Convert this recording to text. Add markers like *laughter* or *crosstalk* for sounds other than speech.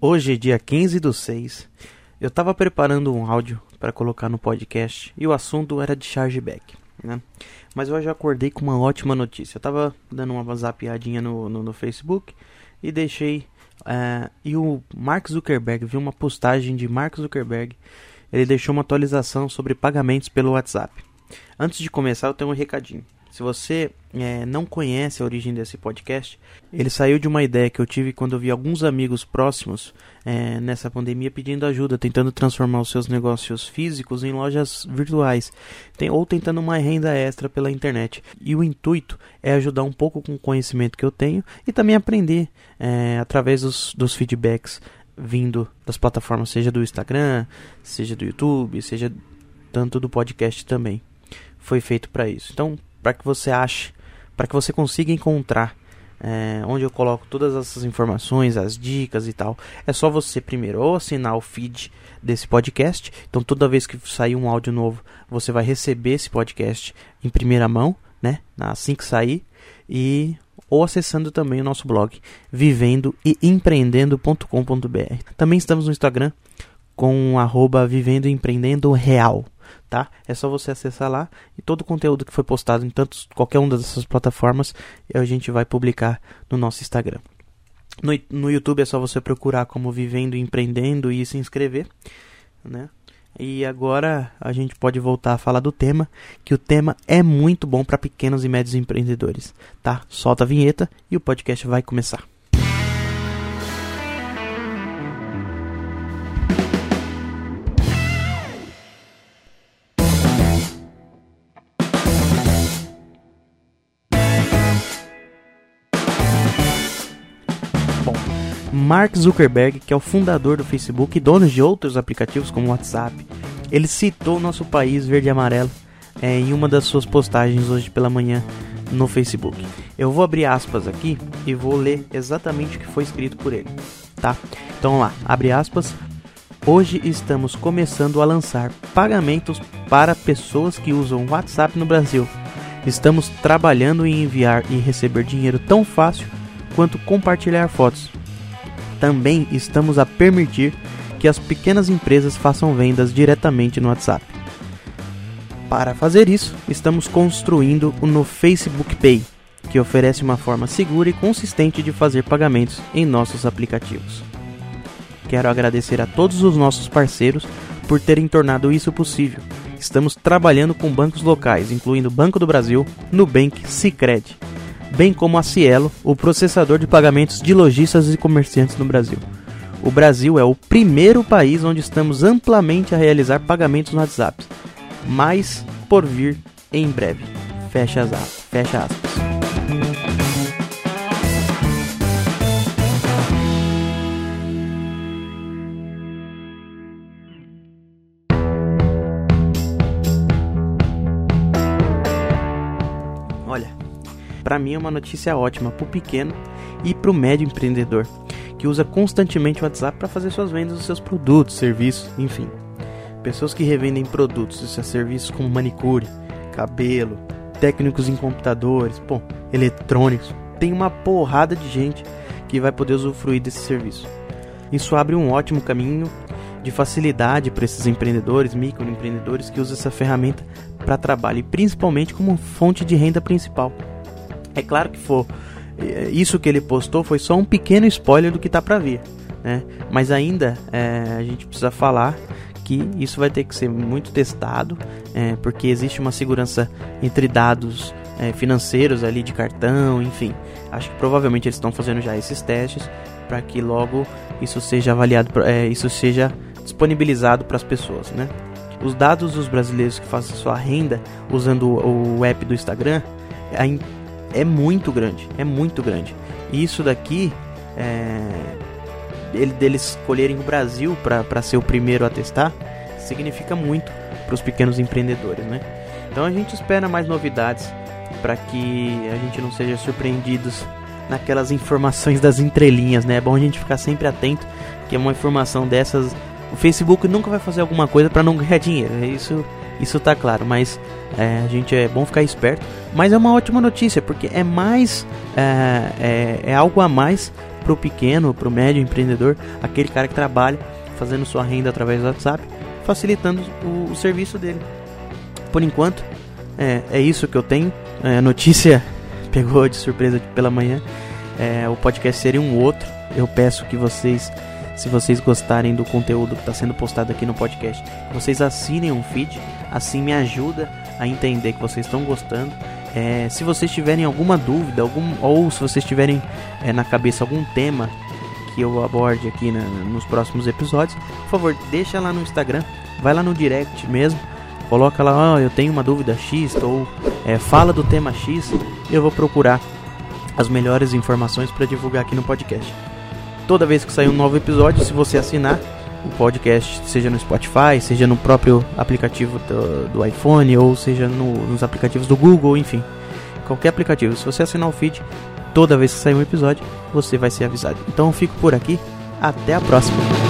Hoje, dia 15 do 6, eu estava preparando um áudio para colocar no podcast e o assunto era de chargeback, né? Mas eu já acordei com uma ótima notícia. Eu estava dando uma zapiadinha no, no, no Facebook e deixei. Uh, e o Mark Zuckerberg viu uma postagem de Mark Zuckerberg. Ele deixou uma atualização sobre pagamentos pelo WhatsApp. Antes de começar, eu tenho um recadinho. Se você é, não conhece a origem desse podcast, ele saiu de uma ideia que eu tive quando eu vi alguns amigos próximos é, nessa pandemia pedindo ajuda, tentando transformar os seus negócios físicos em lojas virtuais, tem, ou tentando uma renda extra pela internet. E o intuito é ajudar um pouco com o conhecimento que eu tenho e também aprender é, através dos, dos feedbacks vindo das plataformas, seja do Instagram, seja do YouTube, seja tanto do podcast também. Foi feito para isso. Então, para que você ache, para que você consiga encontrar é, onde eu coloco todas essas informações, as dicas e tal. É só você primeiro ou assinar o feed desse podcast. Então toda vez que sair um áudio novo, você vai receber esse podcast em primeira mão, né? Assim que sair e ou acessando também o nosso blog vivendo e empreendendo.com.br. Também estamos no Instagram com arroba vivendo e empreendendo real tá? É só você acessar lá e todo o conteúdo que foi postado em tantos, qualquer uma dessas plataformas a gente vai publicar no nosso Instagram. No, no YouTube é só você procurar como Vivendo e Empreendendo e se inscrever, né? E agora a gente pode voltar a falar do tema, que o tema é muito bom para pequenos e médios empreendedores, tá? Solta a vinheta e o podcast vai começar. Mark Zuckerberg, que é o fundador do Facebook e dono de outros aplicativos como o WhatsApp, ele citou nosso país verde e amarelo é, em uma das suas postagens hoje pela manhã no Facebook. Eu vou abrir aspas aqui e vou ler exatamente o que foi escrito por ele, tá? Então lá, abre aspas. Hoje estamos começando a lançar pagamentos para pessoas que usam WhatsApp no Brasil. Estamos trabalhando em enviar e receber dinheiro tão fácil quanto compartilhar fotos também estamos a permitir que as pequenas empresas façam vendas diretamente no WhatsApp. Para fazer isso, estamos construindo o no Facebook Pay, que oferece uma forma segura e consistente de fazer pagamentos em nossos aplicativos. Quero agradecer a todos os nossos parceiros por terem tornado isso possível. Estamos trabalhando com bancos locais, incluindo Banco do Brasil, Nubank, Sicredi bem como a Cielo, o processador de pagamentos de lojistas e comerciantes no Brasil. O Brasil é o primeiro país onde estamos amplamente a realizar pagamentos no WhatsApp, mas por vir em breve. Fecha aspas. Fecha aspas. Para mim é uma notícia ótima para o pequeno e para o médio empreendedor, que usa constantemente o WhatsApp para fazer suas vendas dos seus produtos, serviços, enfim. Pessoas que revendem produtos e seus serviços como manicure, cabelo, técnicos em computadores, bom, eletrônicos, tem uma porrada de gente que vai poder usufruir desse serviço. Isso abre um ótimo caminho de facilidade para esses empreendedores, microempreendedores que usam essa ferramenta para trabalho e principalmente como fonte de renda principal. É claro que for é, isso que ele postou foi só um pequeno spoiler do que tá para vir, né? Mas ainda é, a gente precisa falar que isso vai ter que ser muito testado, é, porque existe uma segurança entre dados é, financeiros ali de cartão, enfim. Acho que provavelmente eles estão fazendo já esses testes para que logo isso seja avaliado, é, isso seja disponibilizado para as pessoas, né? Os dados dos brasileiros que fazem sua renda usando o, o app do Instagram, é muito grande, é muito grande. E isso daqui, é, ele, deles escolherem o Brasil para ser o primeiro a testar, significa muito para os pequenos empreendedores, né? Então a gente espera mais novidades para que a gente não seja surpreendidos naquelas informações das entrelinhas, né? É bom a gente ficar sempre atento que é uma informação dessas, o Facebook nunca vai fazer alguma coisa para não ganhar dinheiro. Isso Isso tá claro, mas é, a gente é bom ficar esperto. Mas é uma ótima notícia, porque é mais. É, é, é algo a mais pro pequeno, pro médio empreendedor, aquele cara que trabalha fazendo sua renda através do WhatsApp, facilitando o, o serviço dele. Por enquanto, é, é isso que eu tenho. É, a notícia *laughs* pegou de surpresa pela manhã. É, o podcast seria um outro. Eu peço que vocês, se vocês gostarem do conteúdo que está sendo postado aqui no podcast, vocês assinem um feed. Assim me ajuda a entender que vocês estão gostando. É, se vocês tiverem alguma dúvida, algum, ou se vocês tiverem é, na cabeça algum tema que eu aborde aqui na, nos próximos episódios, por favor, deixa lá no Instagram, vai lá no direct mesmo, coloca lá, oh, eu tenho uma dúvida X, ou é, fala do tema X, eu vou procurar as melhores informações para divulgar aqui no podcast. Toda vez que sair um novo episódio, se você assinar o podcast, seja no Spotify, seja no próprio aplicativo do, do iPhone, ou seja no, nos aplicativos do Google, enfim, qualquer aplicativo, se você assinar o feed, toda vez que sair um episódio, você vai ser avisado. Então eu fico por aqui, até a próxima.